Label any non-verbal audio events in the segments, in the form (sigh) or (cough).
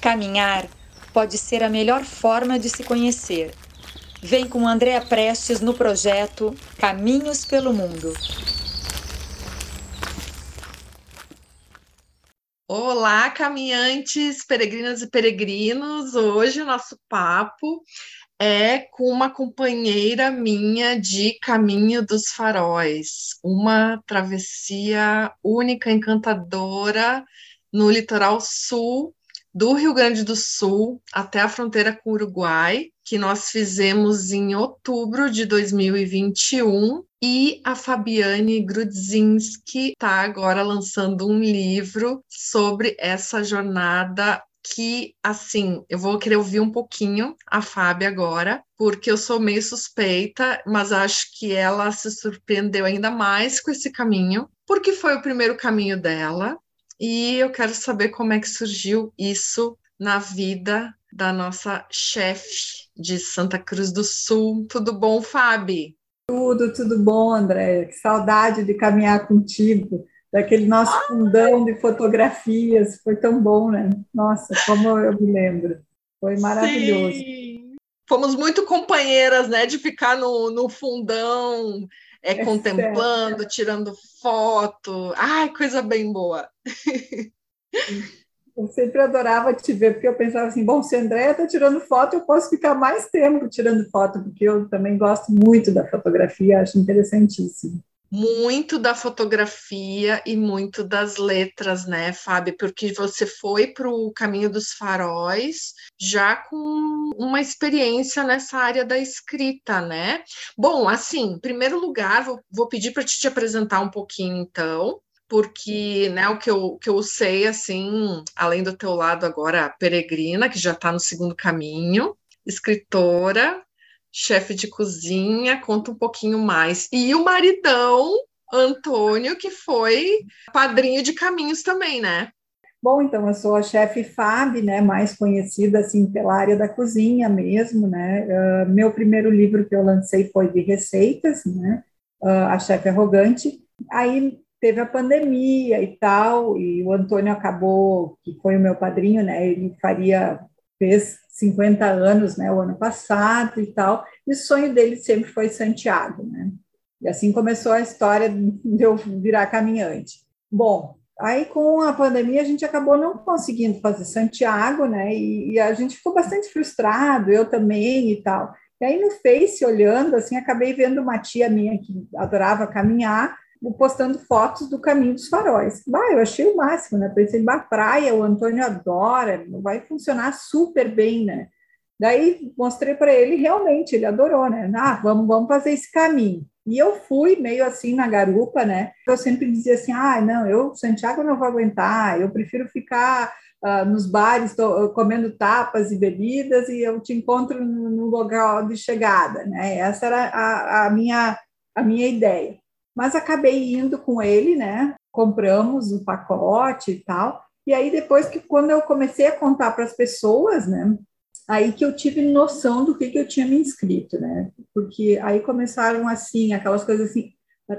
Caminhar pode ser a melhor forma de se conhecer. Vem com Andréa Prestes no projeto Caminhos pelo Mundo. Olá, caminhantes, peregrinas e peregrinos. Hoje o nosso papo é com uma companheira minha de Caminho dos Faróis, uma travessia única, encantadora no litoral sul do Rio Grande do Sul até a fronteira com o Uruguai, que nós fizemos em outubro de 2021, e a Fabiane Grudzinski está agora lançando um livro sobre essa jornada que, assim, eu vou querer ouvir um pouquinho a Fábia agora, porque eu sou meio suspeita, mas acho que ela se surpreendeu ainda mais com esse caminho, porque foi o primeiro caminho dela, e eu quero saber como é que surgiu isso na vida da nossa chefe de Santa Cruz do Sul. Tudo bom, Fábio? Tudo, tudo bom, André. Que saudade de caminhar contigo, daquele nosso fundão de fotografias. Foi tão bom, né? Nossa, como eu me lembro. Foi maravilhoso. Sim. Fomos muito companheiras, né, de ficar no, no fundão, é, é contemplando, certo. tirando foto. Ai, coisa bem boa. Eu sempre adorava te ver, porque eu pensava assim, bom, se a Andréia está tirando foto, eu posso ficar mais tempo tirando foto, porque eu também gosto muito da fotografia, acho interessantíssimo muito da fotografia e muito das letras, né, Fábio? Porque você foi para o caminho dos faróis já com uma experiência nessa área da escrita, né? Bom, assim, em primeiro lugar, vou, vou pedir para te, apresentar um pouquinho, então, porque né, o que eu, que eu sei, assim, além do teu lado agora, peregrina, que já está no segundo caminho, escritora, chefe de cozinha, conta um pouquinho mais. E o maridão, Antônio, que foi padrinho de caminhos também, né? Bom, então eu sou a chefe Fab, né, mais conhecida assim pela área da cozinha mesmo, né? Uh, meu primeiro livro que eu lancei foi de receitas, né? Uh, a chefe arrogante. Aí teve a pandemia e tal, e o Antônio acabou, que foi o meu padrinho, né? Ele faria fez 50 anos, né, o ano passado e tal, e o sonho dele sempre foi Santiago, né? E assim começou a história de eu virar caminhante. Bom, aí com a pandemia a gente acabou não conseguindo fazer Santiago, né? E, e a gente ficou bastante frustrado, eu também e tal. E aí no Face, olhando, assim, acabei vendo uma tia minha que adorava caminhar, postando fotos do caminho dos faróis. Bah, eu achei o máximo, né? Pensei, bah, praia, o Antônio adora, vai funcionar super bem, né? Daí mostrei para ele, realmente, ele adorou, né? Ah, vamos, vamos fazer esse caminho. E eu fui meio assim na garupa, né? Eu sempre dizia assim: ah, não, eu, Santiago, não vou aguentar, eu prefiro ficar uh, nos bares tô, comendo tapas e bebidas e eu te encontro no, no local de chegada, né? Essa era a, a, minha, a minha ideia mas acabei indo com ele, né? Compramos o pacote e tal. E aí depois que quando eu comecei a contar para as pessoas, né? Aí que eu tive noção do que, que eu tinha me inscrito, né? Porque aí começaram assim, aquelas coisas assim,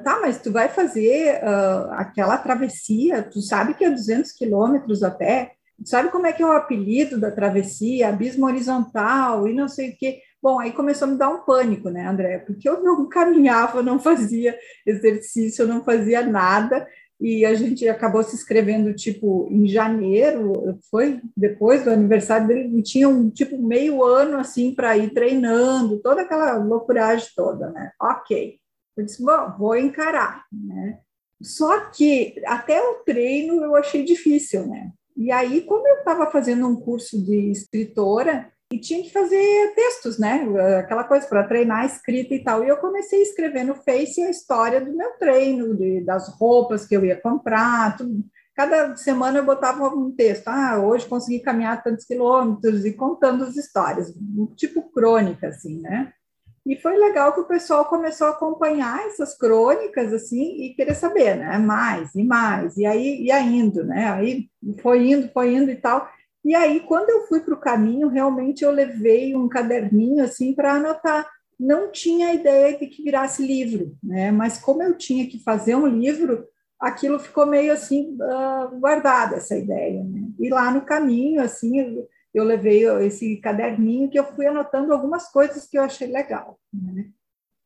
tá, mas tu vai fazer uh, aquela travessia, tu sabe que é 200 quilômetros a pé, tu sabe como é que é o apelido da travessia, abismo horizontal e não sei o quê. Bom, aí começou a me dar um pânico, né, André? Porque eu não (laughs) caminhava, não fazia exercício, eu não fazia nada, e a gente acabou se inscrevendo, tipo, em janeiro, foi depois do aniversário dele, e tinha um, tipo, meio ano, assim, para ir treinando, toda aquela loucuragem toda, né? Ok. Eu disse, bom, vou encarar, né? Só que até o treino eu achei difícil, né? E aí, como eu estava fazendo um curso de escritora, e tinha que fazer textos, né? Aquela coisa para treinar a escrita e tal. E eu comecei a escrever no Face a história do meu treino, de, das roupas que eu ia comprar, tudo. Cada semana eu botava um texto. Ah, hoje consegui caminhar tantos quilômetros e contando as histórias, tipo crônica, assim, né? E foi legal que o pessoal começou a acompanhar essas crônicas, assim, e querer saber, né? Mais e mais, e aí ia indo, né? Aí foi indo, foi indo e tal. E aí, quando eu fui para o caminho, realmente eu levei um caderninho assim para anotar. Não tinha ideia de que virasse livro, né? Mas como eu tinha que fazer um livro, aquilo ficou meio assim uh, guardado essa ideia. Né? E lá no caminho, assim, eu, eu levei esse caderninho que eu fui anotando algumas coisas que eu achei legal. Né?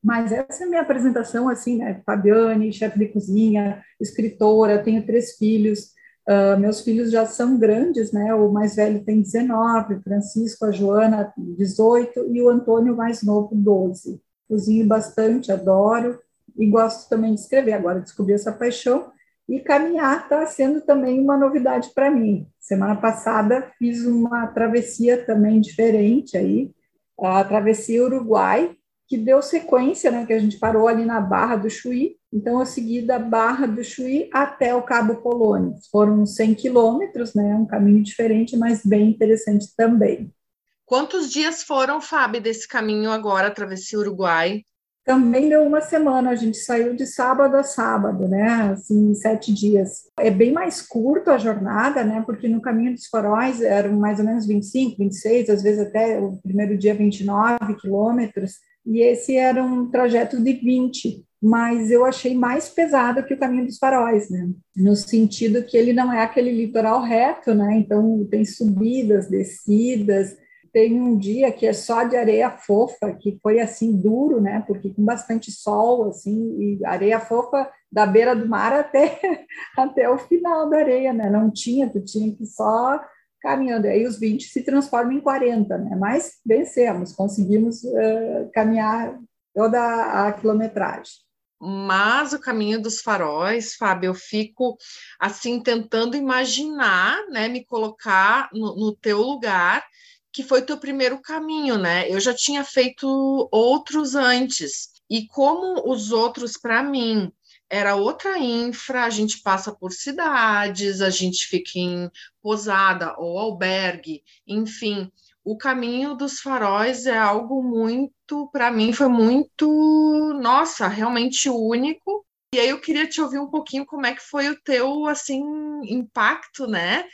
Mas essa é a minha apresentação, assim, né? Fabiane, chefe de cozinha, escritora, tenho três filhos. Uh, meus filhos já são grandes, né? O mais velho tem 19, Francisco, a Joana, 18 e o Antônio, mais novo, 12. Cozinho bastante, adoro e gosto também de escrever. Agora descobri essa paixão e caminhar está sendo também uma novidade para mim. Semana passada fiz uma travessia também diferente aí, a travessia Uruguai, que deu sequência, né, que a gente parou ali na Barra do Chuí, então eu segui da Barra do Chuí até o Cabo Polônio. Foram 100 quilômetros, né, um caminho diferente, mas bem interessante também. Quantos dias foram, Fábio, desse caminho agora, travessia Uruguai? também deu uma semana, a gente saiu de sábado a sábado, né, assim, sete dias. É bem mais curto a jornada, né, porque no Caminho dos Faróis eram mais ou menos 25, 26, às vezes até o primeiro dia 29 quilômetros, e esse era um trajeto de 20, mas eu achei mais pesado que o Caminho dos Faróis, né, no sentido que ele não é aquele litoral reto, né, então tem subidas, descidas, tem um dia que é só de areia fofa, que foi assim duro, né? Porque com bastante sol, assim, e areia fofa da beira do mar até, (laughs) até o final da areia, né? Não tinha, tu tinha que só caminhando. Aí os 20 se transformam em 40, né? Mas vencemos, conseguimos uh, caminhar toda a quilometragem. Mas o caminho dos faróis, Fábio, eu fico assim tentando imaginar, né, me colocar no, no teu lugar que foi teu primeiro caminho, né? Eu já tinha feito outros antes. E como os outros, para mim, era outra infra, a gente passa por cidades, a gente fica em posada ou albergue, enfim. O caminho dos faróis é algo muito, para mim, foi muito, nossa, realmente único. E aí eu queria te ouvir um pouquinho como é que foi o teu, assim, impacto, né?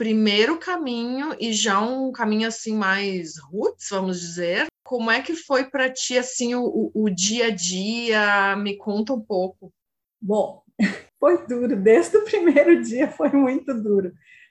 primeiro caminho e já um caminho assim mais roots, vamos dizer. Como é que foi para ti assim o, o dia a dia? Me conta um pouco. Bom, (laughs) foi duro, desde o primeiro dia foi muito duro,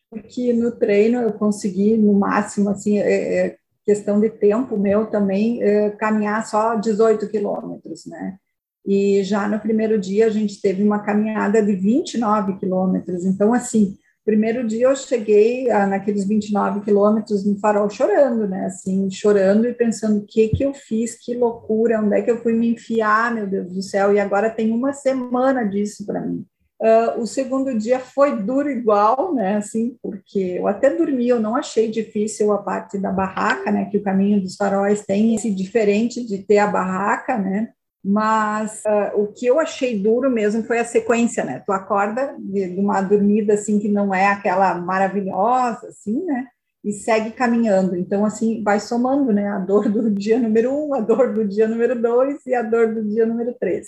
porque no treino eu consegui no máximo assim é, é questão de tempo meu também é, caminhar só 18 quilômetros, né? E já no primeiro dia a gente teve uma caminhada de 29 quilômetros, então assim primeiro dia eu cheguei a, naqueles 29 quilômetros no farol chorando, né? Assim, chorando e pensando o que que eu fiz, que loucura, onde é que eu fui me enfiar, meu Deus do céu, e agora tem uma semana disso para mim. Uh, o segundo dia foi duro igual, né? Assim, porque eu até dormi, eu não achei difícil a parte da barraca, né? Que o caminho dos faróis tem esse diferente de ter a barraca, né? Mas uh, o que eu achei duro mesmo foi a sequência, né? Tu acorda de, de, uma dormida assim que não é aquela maravilhosa, assim, né? E segue caminhando. Então, assim, vai somando, né? A dor do dia número um, a dor do dia número dois e a dor do dia número três.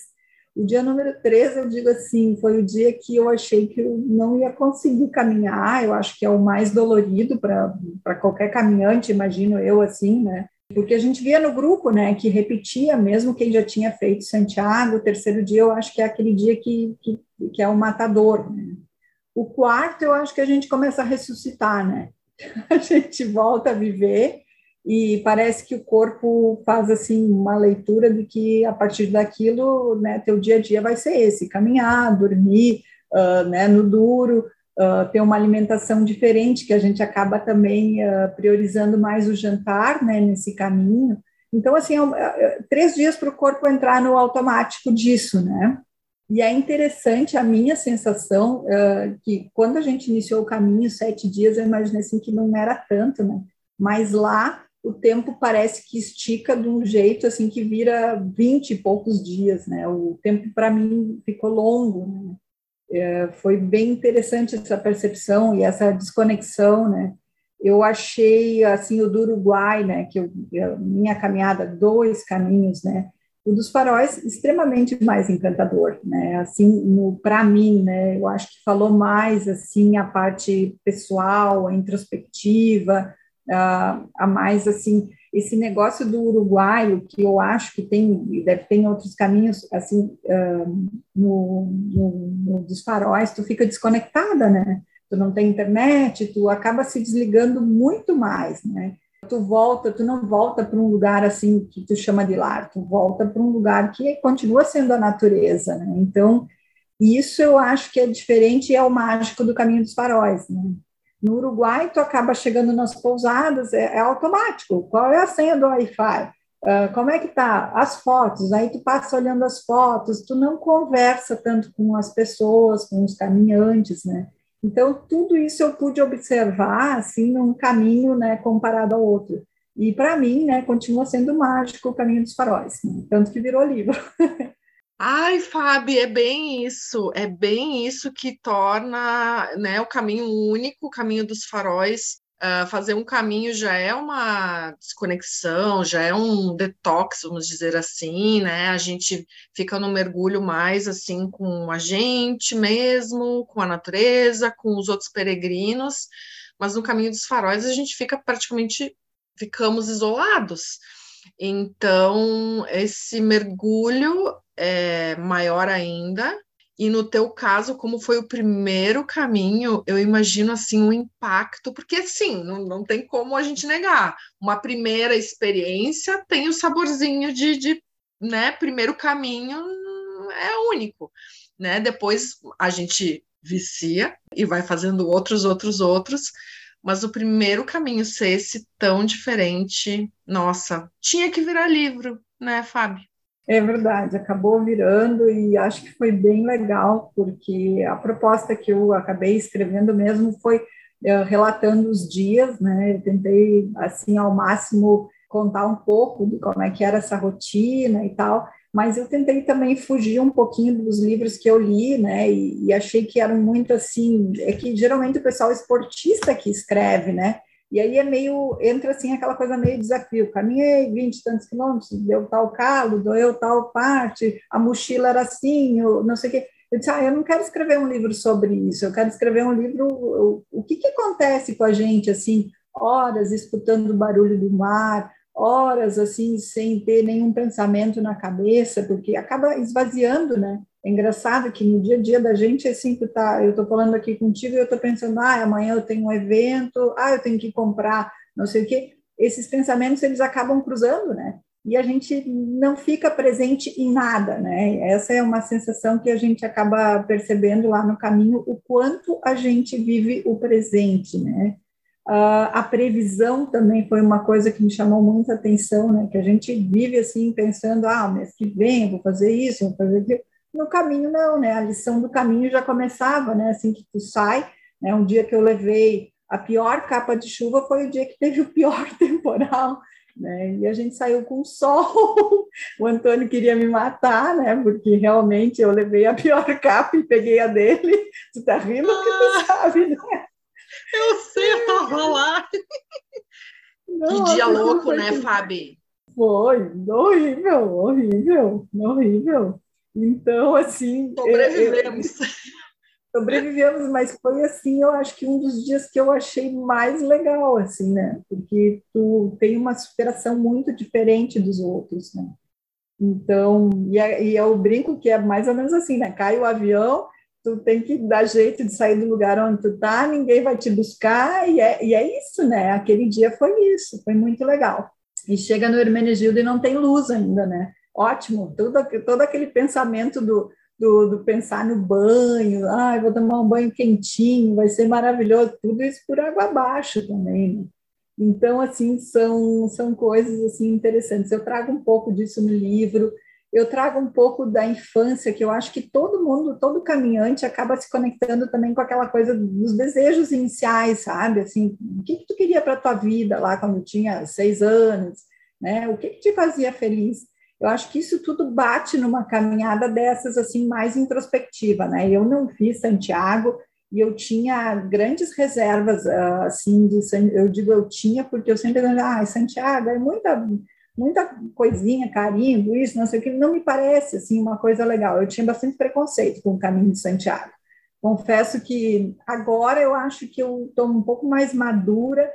O dia número três, eu digo assim, foi o dia que eu achei que eu não ia conseguir caminhar. Eu acho que é o mais dolorido para qualquer caminhante, imagino eu assim, né? Porque a gente via no grupo, né, que repetia mesmo quem já tinha feito Santiago, o terceiro dia eu acho que é aquele dia que, que, que é o matador, né? O quarto eu acho que a gente começa a ressuscitar, né? (laughs) A gente volta a viver e parece que o corpo faz assim uma leitura de que a partir daquilo, né, teu dia a dia vai ser esse, caminhar, dormir, uh, né, no duro, uh, ter uma alimentação diferente, que a gente acaba também uh, priorizando mais o jantar, né, nesse caminho. Então, assim, é, é, três dias para o corpo entrar no automático disso, né? E é interessante a minha sensação que quando a gente iniciou o caminho, sete dias, eu imaginei assim que não era tanto, né? Mas lá o tempo parece que estica de um jeito assim que vira vinte e poucos dias, né? O tempo para mim ficou longo, né? É, foi bem interessante essa percepção e essa desconexão, né? Eu achei, assim, o do Uruguai, né, que eu, minha caminhada, dois caminhos, né, o dos faróis extremamente mais encantador, né, assim, para mim, né, eu acho que falou mais, assim, a parte pessoal, a introspectiva, a, a mais, assim, esse negócio do uruguaio, que eu acho que tem, deve ter outros caminhos, assim, uh, no, no, dos faróis, tu fica desconectada, né? Tu não tem internet, tu acaba se desligando muito mais, né? Tu volta, tu não volta para um lugar assim que tu chama de lar, tu volta para um lugar que continua sendo a natureza, né? Então, isso eu acho que é diferente e é o mágico do caminho dos faróis, né? No Uruguai, tu acaba chegando nas pousadas, é, é automático. Qual é a senha do Wi-Fi? Uh, como é que tá? As fotos, aí tu passa olhando as fotos, tu não conversa tanto com as pessoas, com os caminhantes, né? Então, tudo isso eu pude observar, assim, num caminho, né, comparado ao outro. E, para mim, né, continua sendo mágico o Caminho dos Faróis, né? tanto que virou livro. (laughs) Ai, Fábio, é bem isso, é bem isso que torna né, o caminho único, o caminho dos faróis. Uh, fazer um caminho já é uma desconexão, já é um detox, vamos dizer assim, né? A gente fica no mergulho mais assim com a gente mesmo, com a natureza, com os outros peregrinos, mas no caminho dos faróis a gente fica praticamente ficamos isolados. Então, esse mergulho é maior ainda. E no teu caso, como foi o primeiro caminho, eu imagino assim um impacto, porque assim, não, não tem como a gente negar. Uma primeira experiência tem o saborzinho de, de né, primeiro caminho é único, né? Depois a gente vicia e vai fazendo outros, outros, outros, mas o primeiro caminho ser esse tão diferente, nossa, tinha que virar livro, né, Fábio? É verdade, acabou virando e acho que foi bem legal, porque a proposta que eu acabei escrevendo mesmo foi uh, relatando os dias, né? Eu tentei, assim, ao máximo contar um pouco de como é que era essa rotina e tal, mas eu tentei também fugir um pouquinho dos livros que eu li, né? E, e achei que eram muito assim, é que geralmente o pessoal esportista que escreve, né? E aí é meio, entra assim aquela coisa meio desafio. Caminhei 20 e tantos quilômetros, deu tal calo, doeu tal parte, a mochila era assim, eu, não sei o quê. Eu disse, ah, eu não quero escrever um livro sobre isso, eu quero escrever um livro, o, o que, que acontece com a gente, assim, horas escutando o barulho do mar, horas, assim, sem ter nenhum pensamento na cabeça, porque acaba esvaziando, né? É engraçado que no dia a dia da gente é assim, tá, eu estou falando aqui contigo e eu estou pensando, ah, amanhã eu tenho um evento, ah, eu tenho que comprar não sei o quê. Esses pensamentos, eles acabam cruzando, né? E a gente não fica presente em nada, né? Essa é uma sensação que a gente acaba percebendo lá no caminho, o quanto a gente vive o presente, né? Uh, a previsão também foi uma coisa que me chamou muita atenção, né? Que a gente vive assim, pensando, ah, mês que vem vou fazer isso, vou fazer aquilo no caminho, não, né? A lição do caminho já começava, né? Assim que tu sai, né? Um dia que eu levei a pior capa de chuva foi o dia que teve o pior (laughs) temporal, né? E a gente saiu com sol. O Antônio queria me matar, né? Porque realmente eu levei a pior (laughs) capa e peguei a dele. Tu tá rindo porque tu ah, sabe, né? Eu sei, eu tava lá. Não, que dia louco, né, que... Fabi? Foi horrível, horrível, horrível. Então, assim. Sobrevivemos. Eu, eu, sobrevivemos, mas foi assim, eu acho que um dos dias que eu achei mais legal, assim, né? Porque tu tem uma superação muito diferente dos outros, né? Então, e é, e é o brinco que é mais ou menos assim, né? Cai o avião, tu tem que dar jeito de sair do lugar onde tu tá, ninguém vai te buscar, e é, e é isso, né? Aquele dia foi isso, foi muito legal. E chega no Hermenegildo e não tem luz ainda, né? ótimo, todo, todo aquele pensamento do, do, do, pensar no banho, ah, vou tomar um banho quentinho, vai ser maravilhoso, tudo isso por água abaixo também, né? Então, assim, são, são coisas, assim, interessantes. Eu trago um pouco disso no livro, eu trago um pouco da infância, que eu acho que todo mundo, todo caminhante acaba se conectando também com aquela coisa dos desejos iniciais, sabe? Assim, o que, que tu queria para a tua vida lá quando tinha seis anos, né? O que, que te fazia feliz? Eu acho que isso tudo bate numa caminhada dessas assim mais introspectiva, né? Eu não fiz Santiago e eu tinha grandes reservas ah, assim de eu digo eu tinha porque eu sempre ah, Santiago é muita muita coisinha, carinho, isso, não sei o que, não me parece assim uma coisa legal. Eu tinha bastante preconceito com o caminho de Santiago. Confesso que agora eu acho que eu estou um pouco mais madura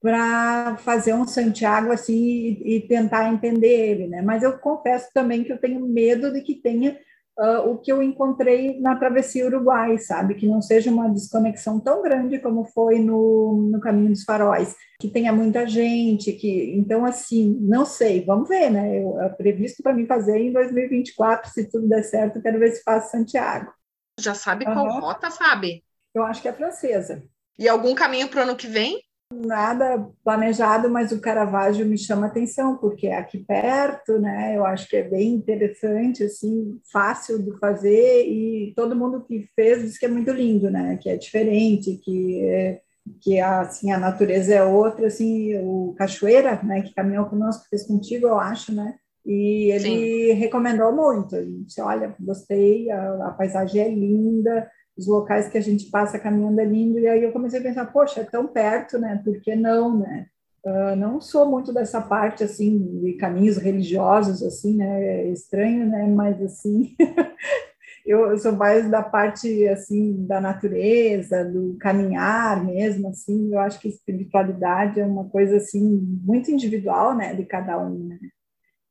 para fazer um Santiago assim e, e, tentar entender ele, né? Mas eu confesso também que eu tenho medo de que tenha uh, o que eu encontrei na travessia Uruguai, sabe? Que não seja uma desconexão tão grande como foi no, no Caminho dos Faróis, que tenha muita gente, que então assim, não sei, vamos ver, né? Eu, é previsto para mim fazer em 2024, se tudo der certo, quero ver se faço Santiago. Já sabe qual uhum. rota, sabe? Eu acho que é francesa. E algum caminho para o ano que vem? Nada planejado, mas o Caravaggio me chama atenção, porque é aqui perto, né? Eu acho que é bem interessante, assim, fácil de fazer, e todo mundo que fez diz que é muito lindo, né? Que é diferente, que é, que assim a natureza é outra, assim, o Cachoeira, né, que caminhou conosco, fez contigo, eu acho, né? E ele Sim. recomendou muito. Ele disse, olha, gostei, a, a paisagem é linda, os locais que a gente passa caminhando é lindo, e aí eu comecei a pensar, poxa, é tão perto, né? Por que não, né? Uh, não sou muito dessa parte, assim, de caminhos religiosos, assim, né? É estranho, né? Mas, assim, (laughs) eu, sou mais da parte, assim, da natureza, do caminhar mesmo, assim. Eu acho que espiritualidade é uma coisa, assim, muito individual, né? De cada um, né?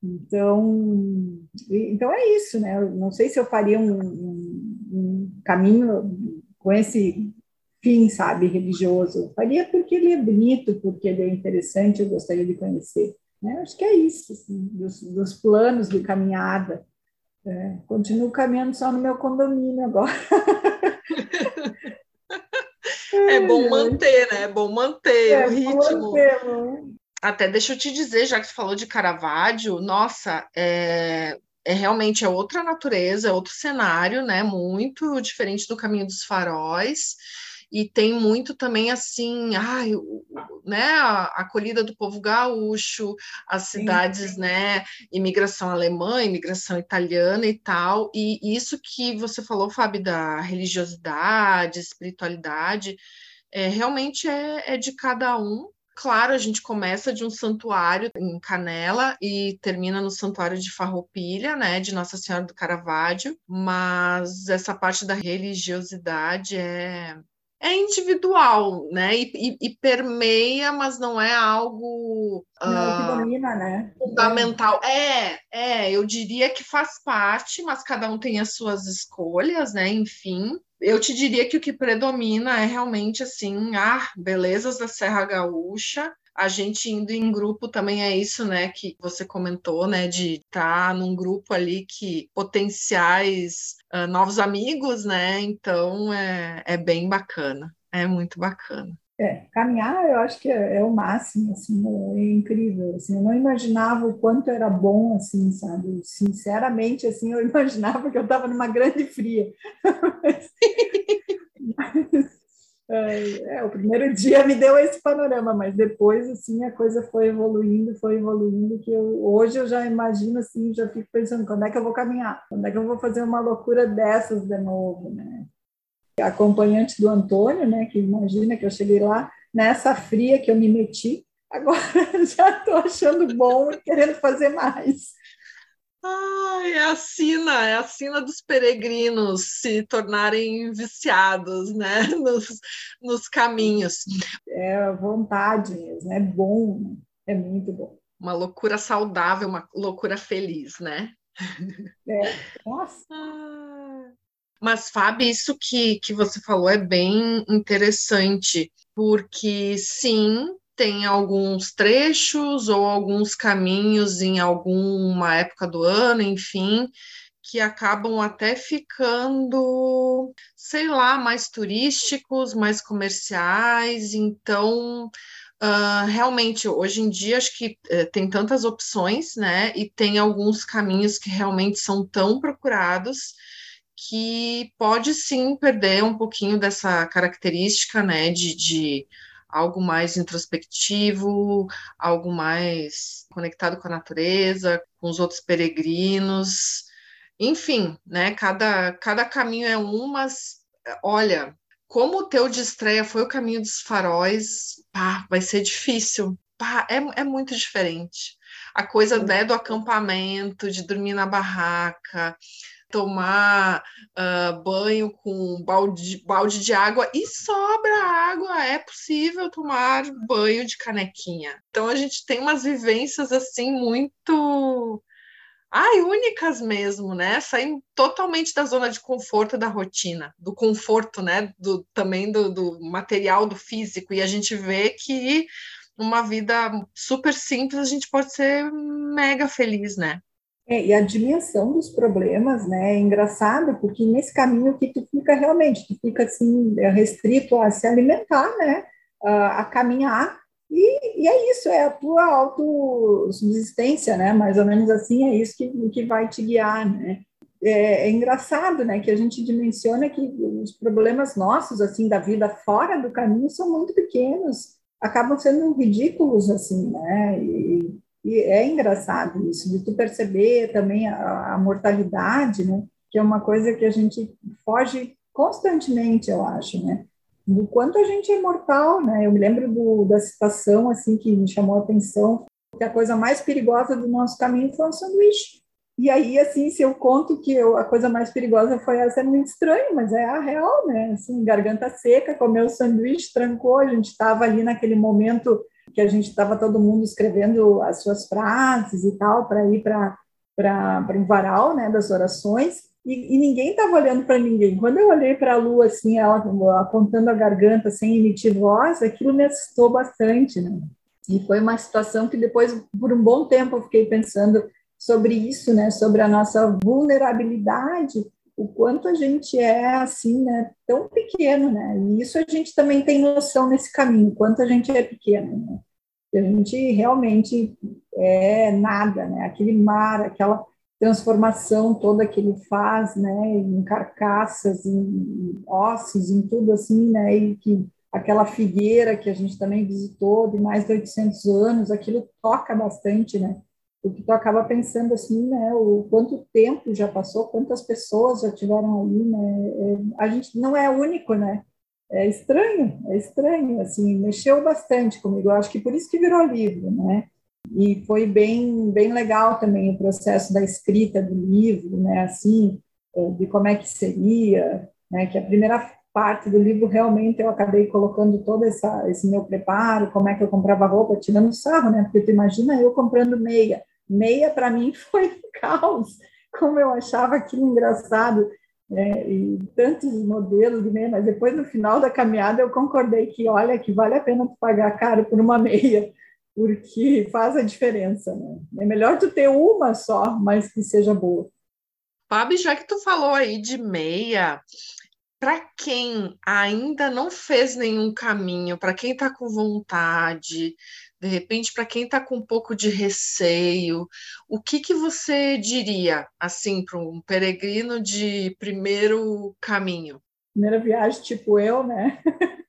Então, então é isso, né? Não sei se eu faria um, um, um, caminho com esse fim, sabe, religioso. Eu faria porque ele é bonito, porque ele é interessante, eu gostaria de conhecer. Né? Acho que é isso, assim, dos, dos planos de caminhada. É, continuo caminhando só no meu condomínio agora. (laughs) É bom manter, né? É bom manter é, o ritmo. Manter, até deixa eu te dizer, já que você falou de Caravaggio, nossa, é, é realmente é outra natureza, é outro cenário, né? Muito diferente do Caminho dos Faróis. E tem muito também assim, ai, né, a acolhida do povo gaúcho, as cidades, sim. né, imigração alemã, imigração italiana e tal. E isso que você falou, Fábio, da religiosidade, espiritualidade, é, realmente é, é de cada um, Claro, a gente começa de um santuário em Canela e termina no santuário de Farroupilha, né, de Nossa Senhora do Caravaggio, mas essa parte da religiosidade é é individual, né? E, e, e, permeia, mas não é algo não, uh, domina, né? fundamental. É, é, eu diria que faz parte, mas cada um tem as suas escolhas, né? Enfim, eu te diria que o que predomina é realmente assim, ah, belezas da Serra Gaúcha. A gente indo em grupo também é isso, né, que você comentou, né, de estar tá num grupo ali que potenciais uh, novos amigos, né? Então é, é bem bacana, é muito bacana. É, caminhar eu acho que é, é, o máximo, assim, é incrível, assim, eu não imaginava o quanto era bom, assim, sabe, sinceramente, assim, eu (laughs) imaginava que eu estava numa grande fria, (laughs) mas, mas é, é, o primeiro dia me deu esse panorama, mas depois, assim, a coisa foi evoluindo, foi evoluindo, que eu, hoje eu já imagino, assim, já fico pensando, quando é que eu vou caminhar? Quando é que eu vou fazer uma loucura dessas de novo, né? Acompanhante do Antônio, né, que imagina que eu cheguei lá nessa fria que eu me meti, agora (laughs) já estou achando bom e querendo fazer mais. Ai, é a sina, é a sina dos peregrinos se tornarem viciados, né, (laughs) nos, nos caminhos. É vontade mesmo, é bom, é muito bom. Uma loucura saudável, uma loucura feliz, né? É, (laughs) nossa. Mas, Fábio, isso que, que você falou é bem interessante, porque sim, tem alguns trechos ou alguns caminhos em alguma época do ano, enfim, que acabam até ficando, sei lá, mais turísticos, mais comerciais. Então, uh, realmente, hoje em dia, acho que uh, tem tantas opções, né? E tem alguns caminhos que realmente são tão procurados que pode sim perder um pouquinho dessa característica, né, de, de algo mais introspectivo, algo mais conectado com a natureza, com os outros peregrinos, enfim, né, cada, cada caminho é um, mas olha, como o teu de estreia foi o caminho dos faróis, pá, vai ser difícil, pá, é, é muito diferente. A coisa né, do acampamento, de dormir na barraca, tomar uh, banho com balde, balde de água e sobra água, é possível tomar banho de canequinha. Então a gente tem umas vivências assim muito ai, únicas mesmo, né? Sair totalmente da zona de conforto da rotina, do conforto, né? Do, também do, do material, do físico, e a gente vê que uma vida super simples a gente pode ser mega feliz, né? É, e a dimensão dos problemas, né, é engraçado, porque nesse caminho que tu fica realmente, tu fica assim, restrito a se alimentar, né, a, a caminhar, e, e, é isso, é a tua autossubsistência, né? Mais ou menos assim, é isso que, que vai te guiar, né? É, é, engraçado, né, que a gente dimensiona que os problemas nossos, assim, da vida fora do caminho são muito pequenos, acabam sendo ridículos, assim, né? E, e é engraçado isso, de tu perceber também a, a mortalidade, né? Que é uma coisa que a gente foge constantemente, eu acho, né? do quanto a gente é mortal, né? Eu me lembro do, da citação assim que me chamou a atenção, que a coisa mais perigosa do nosso caminho foi um sanduíche. E aí, assim, se eu conto que eu, a coisa mais perigosa foi essa, é muito estranho, mas é a real, né? Assim, garganta seca, comeu o sanduíche, trancou, a gente estava ali naquele momento que a gente estava todo mundo escrevendo as suas frases e tal, para ir para o varal, né, das orações, e, e ninguém estava olhando para ninguém. Quando eu olhei para a lua, assim, ela apontando a garganta sem emitir voz, aquilo me assustou bastante, né? E foi uma situação que depois, por um bom tempo, eu fiquei pensando sobre isso, né? Sobre a nossa vulnerabilidade, o quanto a gente é assim, né? Tão pequeno, né? E isso a gente também tem noção nesse caminho, quanto a gente é pequeno, né? A gente realmente é nada, né? Aquele mar, aquela transformação toda que ele faz, né, em carcaças, em ossos, em tudo assim, né, e que aquela figueira que a gente também visitou de mais de 800 anos, aquilo toca bastante, né, porque tu acaba pensando assim, né, o quanto tempo já passou, quantas pessoas já tiveram ali, né, é, a gente não é único, né, é estranho, é estranho, assim, mexeu bastante comigo, acho que por isso que virou livro, né, e foi bem bem legal também o processo da escrita do livro, né? Assim, é, de como é que seria, né? Que a primeira parte do livro realmente eu acabei colocando todo essa, esse meu preparo, como é que eu comprava roupa, tirando sarro, né? Porque tu imagina eu comprando meia. Meia para mim (laughs) foi um caos, como eu achava aquilo engraçado. Né e tantos modelos de meia, mas depois no final da caminhada eu concordei que olha que vale a pena pagar caro por uma (laughs) meia, porque faz a diferença, né? É melhor tu ter uma só, mas que seja boa. Fábio, já que tu falou aí de meia, para quem ainda não fez nenhum caminho, para quem está com vontade, de repente para quem está com um pouco de receio, o que que você diria assim para um peregrino de primeiro caminho? Primeira viagem, tipo eu, né? (laughs)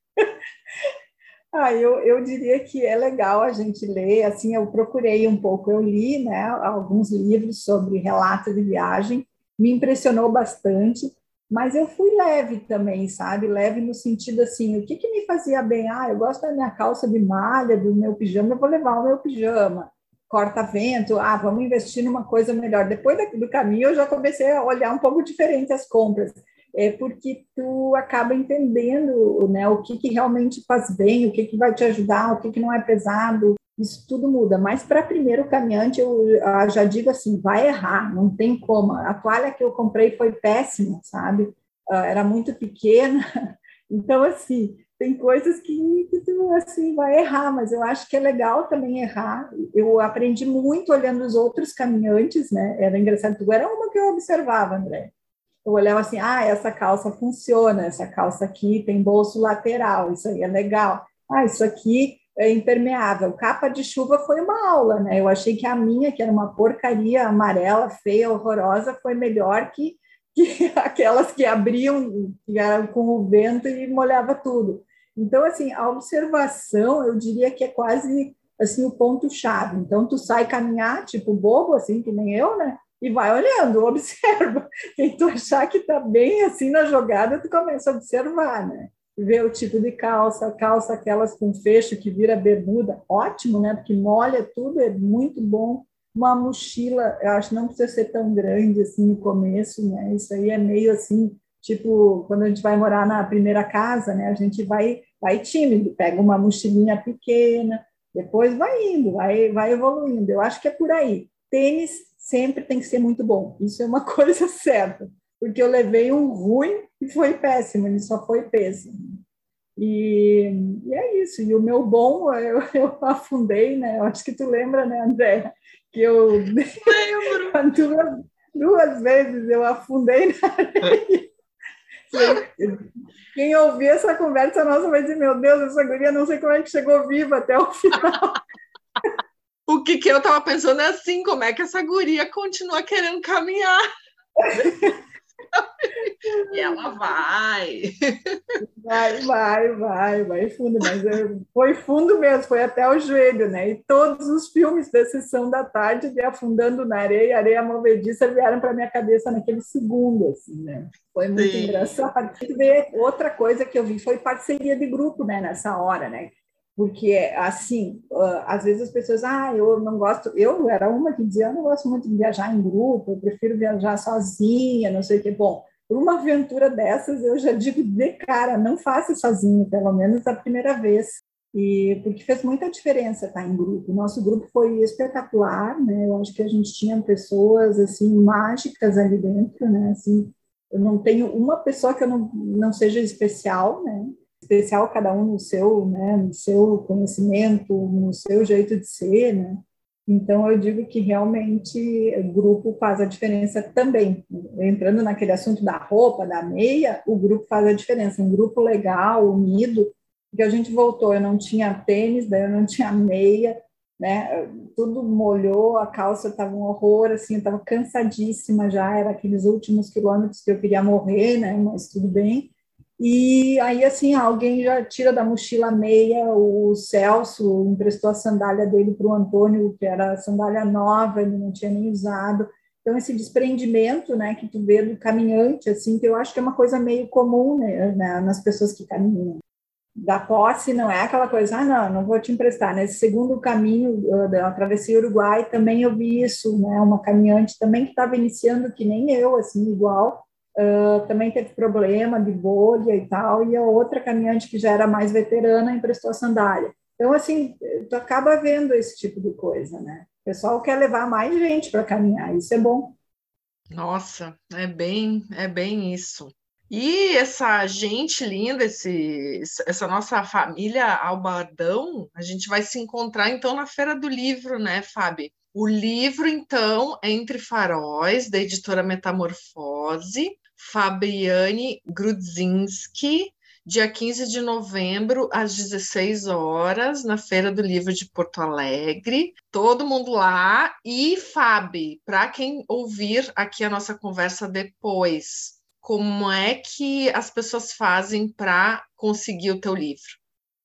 Ah, eu, eu diria que é legal a gente ler, assim, eu procurei um pouco, eu li, né, alguns livros sobre relato de viagem, me impressionou bastante, mas eu fui leve também, sabe, leve no sentido assim, o que que me fazia bem? Ah, eu gosto da minha calça de malha, do meu pijama, eu vou levar o meu pijama, corta-vento, ah, vamos investir numa coisa melhor. Depois do caminho eu já comecei a olhar um pouco diferente as compras é porque tu acaba entendendo né, o que, que realmente faz bem, o que, que vai te ajudar, o que, que não é pesado, isso tudo muda. Mas para primeiro caminhante, eu já digo assim, vai errar, não tem como. A toalha que eu comprei foi péssima, sabe? Ah, era muito pequena, (laughs) então assim, tem coisas que, que tu assim vai errar, mas eu acho que é legal também errar. Eu aprendi muito olhando os outros caminhantes, né? Era engraçado, tu era uma que eu observava, André eu olhava assim, ah, essa calça funciona, essa calça aqui tem bolso lateral, isso aí é legal. Ah, isso aqui é impermeável. Capa de chuva foi uma aula, né? Eu achei que a minha, que era uma porcaria amarela, feia, horrorosa, foi melhor que, (laughs) que aquelas que abriam que eram com o vento e molhava tudo. Então, assim, a observação, eu diria que é quase assim o ponto chave. Então, tu sai caminhar, tipo bobo, assim, que nem eu, né? e vai olhando, (laughs) observa. Quem tu achar que está bem assim na jogada, tu começa a observar, né? Ver o tipo de calça, calça aquelas com fecho que vira bermuda, ótimo, né? Porque molha tudo, é muito bom. Uma mochila, eu acho não precisa ser tão grande assim no começo, né? Isso aí é meio assim, tipo, quando a gente vai morar na primeira casa, né? A gente vai, vai tímido, pega uma mochilinha pequena, depois vai indo, vai, vai evoluindo. Eu acho que é por aí. Tênis sempre tem que ser muito bom. Isso é uma (laughs) coisa certa, porque eu levei um ruim e foi péssimo, ele só foi péssimo. E, e é isso. E o meu bom, eu, (laughs) eu afundei, né? Eu acho que tu lembra, né, André? Que eu. Lembro! (laughs) duas, duas vezes eu afundei na areia. (laughs) Quem ouvir essa conversa nossa vai dizer: Meu Deus, essa guria não sei como é que chegou viva até o final. o que, que eu estava pensando é assim: como é que essa guria continua querendo caminhar? (laughs) e ela vai. Vai, vai, vai, vai fundo, mas foi fundo mesmo, foi até o joelho, né? E todos os filmes da sessão da tarde de afundando na areia, areia movediça, vieram para minha cabeça naquele segundo, assim, né? Foi muito Sim. engraçado. Outra coisa que eu vi foi parceria de grupo, né? Nessa hora, né? Porque assim, às vezes as pessoas, ah, eu não gosto, eu era uma que dizia, eu não gosto muito de viajar em grupo, eu prefiro viajar sozinha, não sei o que. Bom, por uma aventura dessas, eu já digo de cara, não faça sozinho, pelo menos a primeira vez. E porque fez muita diferença estar em grupo. Nosso grupo foi espetacular, né? Eu acho que a gente tinha pessoas assim mágicas ali dentro, né? Assim, eu não tenho uma pessoa que eu não, não seja especial, né? Especial cada um no seu, né, no seu conhecimento, no seu jeito de ser, né? Então eu digo que realmente o grupo faz a diferença também. Entrando naquele assunto da roupa, da meia, o grupo faz a diferença. Um grupo legal, unido, que a gente voltou, eu não tinha tênis, daí eu não tinha meia, né? Tudo molhou, a calça estava um horror, assim, eu estava cansadíssima já, era aqueles últimos quilômetros que eu queria morrer, né? Mas tudo bem. E aí, assim, alguém já tira da mochila meia, o Celso emprestou a sandália dele para o Antônio, que era sandália nova, ele não tinha nem usado. Então, esse desprendimento, né, que tu vê do caminhante, assim, que eu acho que é uma coisa meio comum, né, nas pessoas que caminham. Da posse não é aquela coisa, ah, não, não vou te emprestar. Nesse segundo caminho da travessia Uruguai, também eu vi isso, né, uma caminhante também que estava iniciando, que nem eu, assim, igual, Uh, também teve problema de bolha e tal, e a outra caminhante que já era mais veterana emprestou a sandália. Então, assim, tu acaba vendo esse tipo de coisa, né? O pessoal quer levar mais gente para caminhar, isso é bom. Nossa, é bem, é bem isso. E essa gente linda, esse, essa nossa família Albardão, a gente vai se encontrar então na Feira do Livro, né, Fábio? O livro, então, Entre Faróis, da editora Metamorfose, Fabiane Grudzinski, dia 15 de novembro, às 16 horas, na Feira do Livro de Porto Alegre. Todo mundo lá. E, Fabi, para quem ouvir aqui a nossa conversa depois, como é que as pessoas fazem para conseguir o teu livro?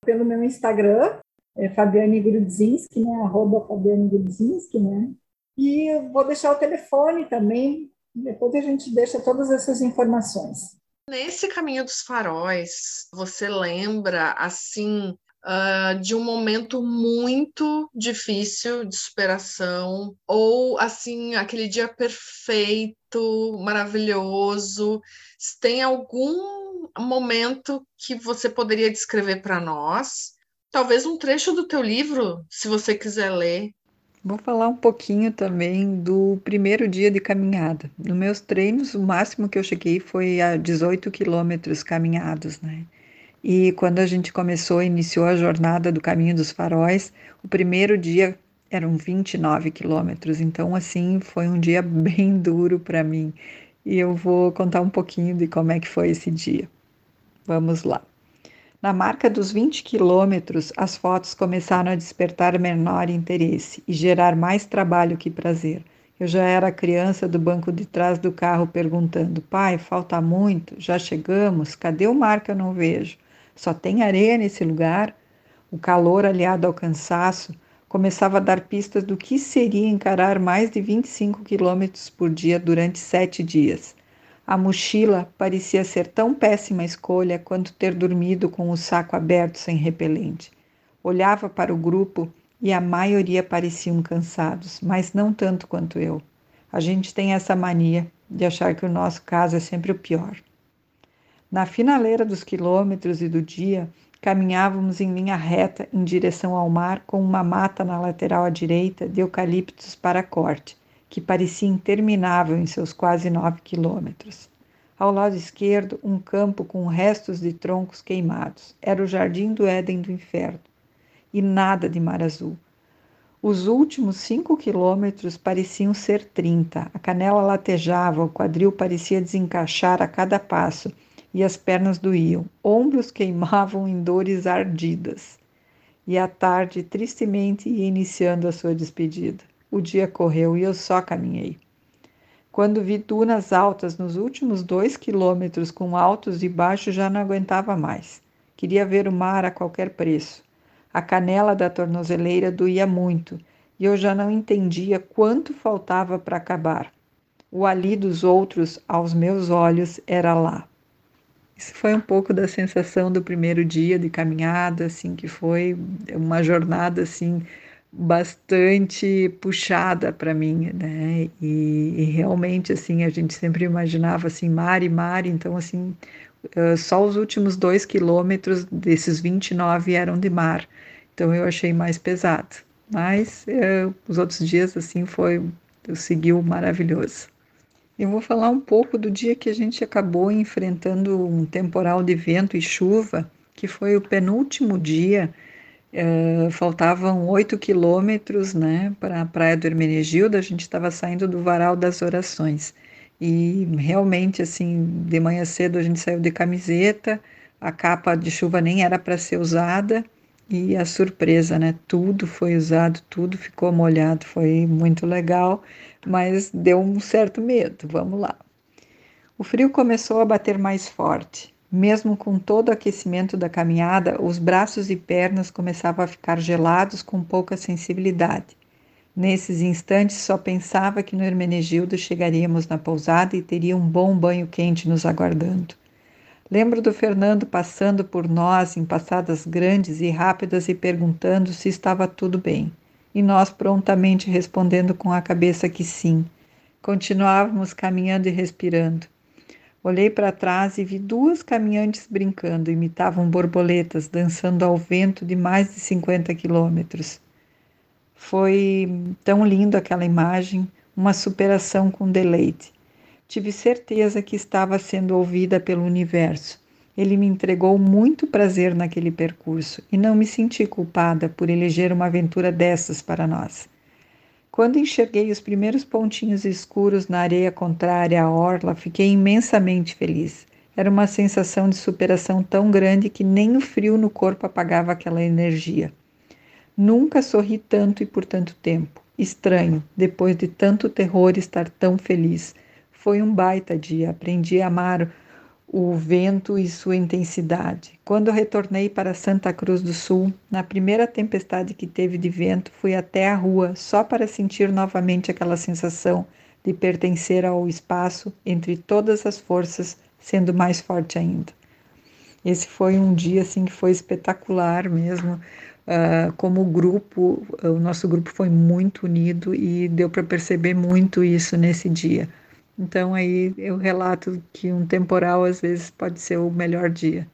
Pelo meu Instagram, é Fabiane Grudzinski, né? Arroba Fabiane Grudzinski, né? E vou deixar o telefone também depois a gente deixa todas essas informações. Nesse caminho dos faróis, você lembra assim uh, de um momento muito difícil de superação ou assim aquele dia perfeito, maravilhoso? Tem algum momento que você poderia descrever para nós? Talvez um trecho do teu livro, se você quiser ler. Vou falar um pouquinho também do primeiro dia de caminhada. Nos meus treinos, o máximo que eu cheguei foi a 18 quilômetros caminhados, né? E quando a gente começou, iniciou a jornada do Caminho dos Faróis, o primeiro dia eram 29 quilômetros. Então, assim, foi um dia (laughs) bem duro para mim. E eu vou contar um pouquinho de como é que foi esse dia. Vamos lá. Na marca dos 20 quilômetros, as fotos começaram a despertar menor interesse e gerar mais trabalho que prazer. Eu já era criança do banco de trás do carro perguntando: pai, falta muito? Já chegamos? Cadê o mar que eu não vejo? Só tem areia nesse lugar? O calor aliado ao cansaço começava a dar pistas do que seria encarar mais de 25 quilômetros por dia durante sete dias. A mochila parecia ser tão péssima escolha quanto ter dormido com o saco aberto sem repelente. Olhava para o grupo e a maioria pareciam cansados, mas não tanto quanto eu. A gente tem essa mania de achar que o nosso caso é sempre o pior. Na finaleira dos quilômetros e do dia, caminhávamos em linha reta em direção ao mar com uma mata na lateral à direita de eucaliptos para corte que parecia interminável em seus quase nove quilômetros. Ao lado esquerdo, um campo com restos de troncos queimados. Era o jardim do Éden do inferno. E nada de mar azul. Os últimos cinco quilômetros pareciam ser trinta. A canela latejava, o quadril parecia desencaixar a cada passo e as pernas doíam. Ombros queimavam em dores ardidas. E a tarde tristemente ia iniciando a sua despedida. O dia correu e eu só caminhei. Quando vi dunas altas nos últimos dois quilômetros, com altos e baixos, já não aguentava mais. Queria ver o mar a qualquer preço. A canela da tornozeleira doía muito e eu já não entendia quanto faltava para acabar. O ali dos outros, aos meus olhos, era lá. Isso foi um pouco da sensação do primeiro dia de caminhada, assim, que foi uma jornada assim bastante puxada para mim, né? E, e, realmente assim a gente sempre imaginava assim mar e mar, então assim só os últimos dois quilômetros desses 29 eram de mar. Então eu achei mais pesado. Mas os outros dias, assim, foi. Eu segui o maravilhoso. Eu vou falar um pouco do dia que a gente acabou enfrentando um temporal de vento e chuva, que foi o penúltimo dia. Eh, faltavam oito quilômetros né, para a Praia do Hermenegildo, a gente estava saindo do Varal das Orações. E realmente, assim, de manhã cedo a gente saiu de camiseta, a capa de chuva nem era para ser usada, e a surpresa, né? Tudo foi usado, tudo ficou molhado, foi muito legal, mas deu um certo medo. Vamos lá. O frio começou a bater mais forte. Mesmo com todo o aquecimento da caminhada, os braços e pernas começavam a ficar gelados com pouca sensibilidade. Nesses instantes, só pensava que no Hermenegildo chegaríamos na pousada e teria um bom banho quente nos aguardando. Lembro do Fernando passando por nós em passadas grandes e rápidas e perguntando se estava tudo bem, e nós prontamente respondendo com a cabeça que sim. Continuávamos caminhando e respirando. Olhei para trás e vi duas caminhantes brincando, imitavam borboletas, dançando ao vento de mais de 50 quilômetros. Foi tão lindo aquela imagem, uma superação com deleite. Tive certeza que estava sendo ouvida pelo universo. Ele me entregou muito prazer naquele percurso e não me senti culpada por eleger uma aventura dessas para nós. Quando enxerguei os primeiros pontinhos escuros na areia contrária à orla, fiquei imensamente feliz. Era uma sensação de superação tão grande que nem o frio no corpo apagava aquela energia. Nunca sorri tanto e por tanto tempo. Estranho, depois de tanto terror, estar tão feliz. Foi um baita dia, aprendi a amar o vento e sua intensidade. Quando retornei para Santa Cruz do Sul, na primeira tempestade que teve de vento, fui até a rua só para sentir novamente aquela sensação de pertencer ao espaço entre todas as forças, sendo mais forte ainda. Esse foi um dia assim que foi espetacular mesmo. Uh, como grupo, o nosso grupo foi muito unido e deu para perceber muito isso nesse dia. Então aí eu relato que um temporal às vezes pode ser o melhor dia.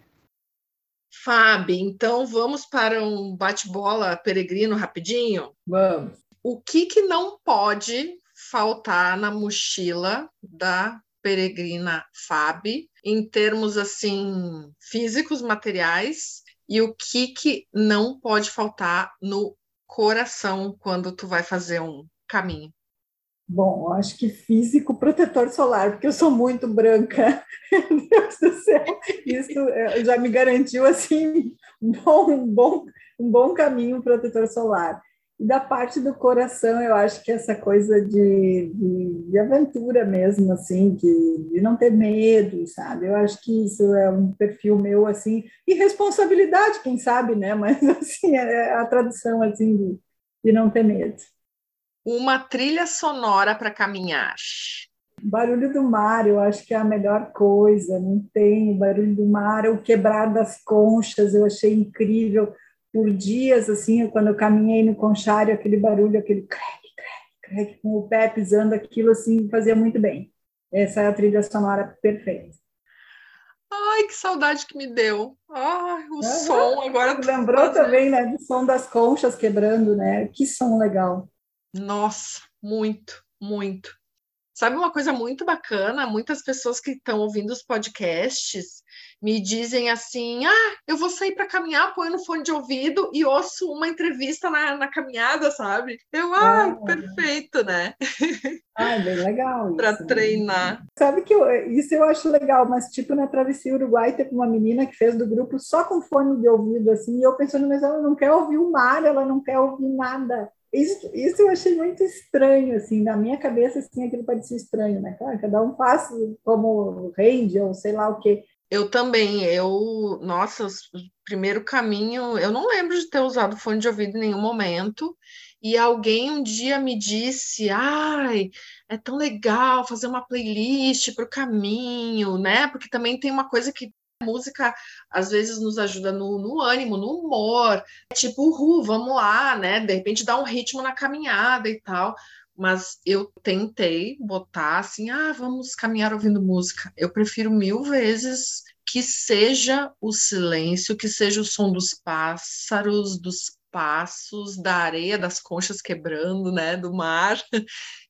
Fábio, então vamos para um bate-bola peregrino rapidinho? Vamos. O que, que não pode faltar na mochila da peregrina Fábio em termos assim físicos, materiais e o que que não pode faltar no coração quando tu vai fazer um caminho? Bom, acho que físico protetor solar, porque eu sou muito branca. (laughs) Meu Deus do céu, isso é, já me garantiu assim um bom, um bom, um bom caminho protetor solar. E da parte do coração, eu acho que essa coisa de, de, de aventura mesmo, assim, de, de, não ter medo, sabe? Eu acho que isso é um perfil meu, assim, e responsabilidade, quem sabe, né? Mas, (laughs) assim, é a tradução, assim, de, de não ter medo uma trilha sonora para caminhar? Barulho do mar, eu acho que é a melhor coisa. Não tem barulho do mar, o quebrar das conchas, eu achei incrível. Por dias, assim, quando eu caminhei no conchário, aquele barulho, aquele crack, crack, crack, com o pé pisando, aquilo assim fazia muito bem. Essa é a trilha sonora perfeita. Ai, que saudade que me deu. Ai, o som agora. Lembrou também, né, do som das conchas quebrando, né? Que som legal. Nossa, muito. muito. Sabe uma coisa muito bacana? Muitas pessoas que estão ouvindo os podcasts me dizem assim: ah, eu vou sair para caminhar, ponho no fone de ouvido e ouço uma entrevista na, na caminhada, sabe? Eu, ah, é. perfeito, né? Ah, bem legal. (laughs) para né? treinar. Sabe que eu, isso eu acho legal, mas tipo na Travessia Uruguai teve uma menina que fez do grupo só com fone de ouvido, assim, e eu pensando, mas ela não quer ouvir o mar, ela não quer ouvir nada. Isso, isso eu achei muito estranho, assim, na minha cabeça, assim, aquilo parecia estranho, né? Claro, cada um faz como rende, ou sei lá o quê. Eu também, eu, nossa, primeiro caminho, eu não lembro de ter usado fone de ouvido em nenhum momento, e alguém um dia me disse, ai, é tão legal fazer uma playlist para o caminho, né? Porque também tem uma coisa que música às vezes nos ajuda no, no ânimo, no humor, tipo, uhul, vamos lá, né? De repente dá um ritmo na caminhada e tal. Mas eu tentei botar assim, ah, vamos caminhar ouvindo música. Eu prefiro mil vezes que seja o silêncio, que seja o som dos pássaros, dos passos, da areia, das conchas quebrando, né, do mar.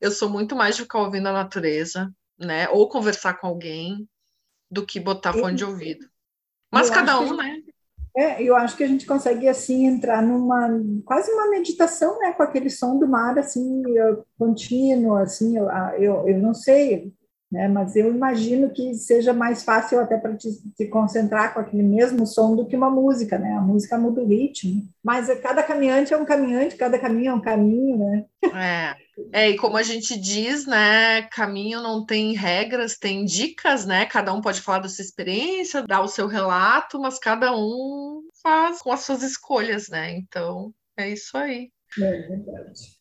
Eu sou muito mais de ficar ouvindo a natureza, né, ou conversar com alguém, do que botar fone de ouvido. Mas eu cada um, né? É, eu acho que a gente consegue assim entrar numa quase uma meditação, né, com aquele som do mar assim contínuo, assim, eu, eu, eu não sei, né? Mas eu imagino que seja mais fácil até para te, te, concentrar com aquele mesmo som do que uma música, né? A música muda o ritmo. Mas cada caminhante é um caminhante, cada caminho é um caminho, né? É. É, e como a gente diz, né, caminho não tem regras, tem dicas, né? Cada um pode falar da sua experiência, dar o seu relato, mas cada um faz com as suas escolhas, né? Então, é isso aí. É verdade.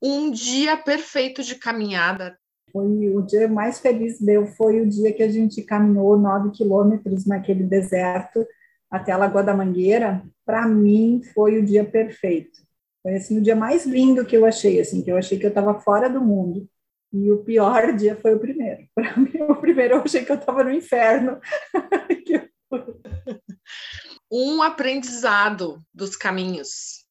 Um dia perfeito de caminhada foi o dia mais feliz meu foi o dia que a gente caminhou nove quilômetros naquele deserto até a Lagoa da Mangueira. Para mim foi o dia perfeito. Foi assim o dia mais lindo que eu achei, assim que eu achei que eu estava fora do mundo. E o pior (laughs) dia foi o primeiro. Para mim, o primeiro eu achei que eu estava no inferno. (laughs) um aprendizado dos caminhos.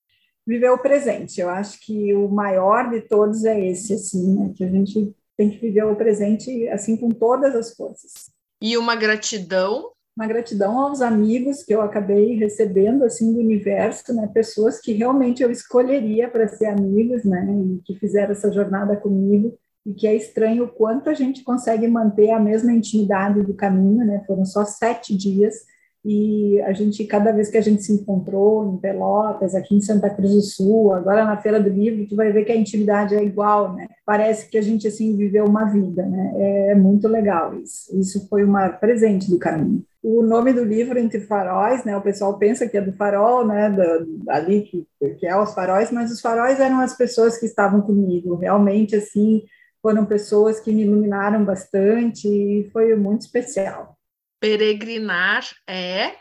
Viver o presente. Eu acho que o maior de todos é esse, assim, né? que a gente tem que viver o presente assim com todas as forças. E uma gratidão? Uma gratidão aos amigos que eu acabei recebendo assim do universo, né, pessoas que realmente eu escolheria para ser amigos, né, e que fizeram essa jornada comigo. E que é estranho o quanto a gente consegue manter a mesma intimidade do caminho, né, foram só sete dias e a gente, cada vez que a gente se encontrou em Pelotas, aqui em Santa Cruz do Sul, agora na Feira do Livro, tu vai ver que a intimidade é igual, né? Parece que a gente, assim, viveu uma vida, né? É muito legal isso. Isso foi um presente do caminho. O nome do livro, Entre Faróis, né? O pessoal pensa que é do farol, né? Do, ali, que, que é os faróis, mas os faróis eram as pessoas que estavam comigo. Realmente, assim, foram pessoas que me iluminaram bastante e foi muito especial. Peregrinar é?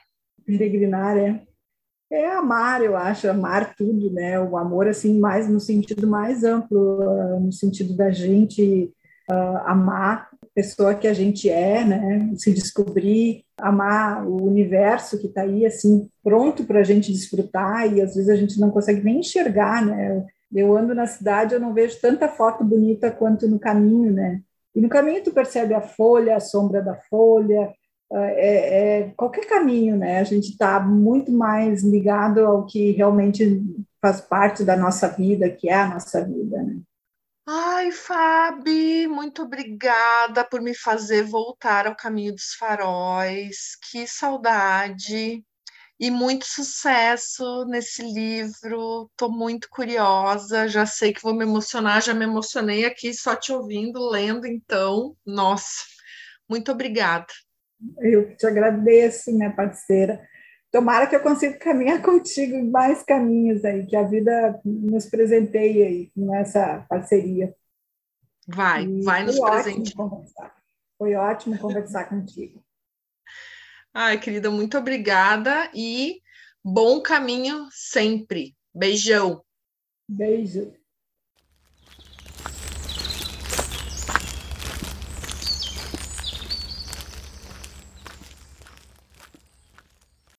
Peregrinar é é amar, eu acho, amar tudo, né? O amor assim mais no sentido mais amplo, uh, no sentido da gente uh, amar a pessoa que a gente é, né? Se descobrir, amar o universo que está aí assim pronto para a gente desfrutar e às vezes a gente não consegue nem enxergar, né? Eu ando na cidade, eu não vejo tanta foto bonita quanto no caminho, né? E no caminho tu percebe a folha, a sombra da folha, é, é, qualquer caminho, né? A gente está muito mais ligado ao que realmente faz parte da nossa vida, que é a nossa vida, né? Ai, Fabi, muito obrigada por me fazer voltar ao caminho dos faróis. Que saudade e muito sucesso nesse livro. Estou muito curiosa, já sei que vou me emocionar, já me emocionei aqui só te ouvindo, lendo, então, nossa, muito obrigada. Eu te agradeço, minha parceira. Tomara que eu consiga caminhar (laughs) contigo em mais caminhos aí, que a vida nos presenteie aí nessa parceria. Vai, e vai nos presentear. Foi ótimo conversar (laughs) contigo. Ai, querida, muito obrigada e bom caminho sempre. Beijão. Beijo.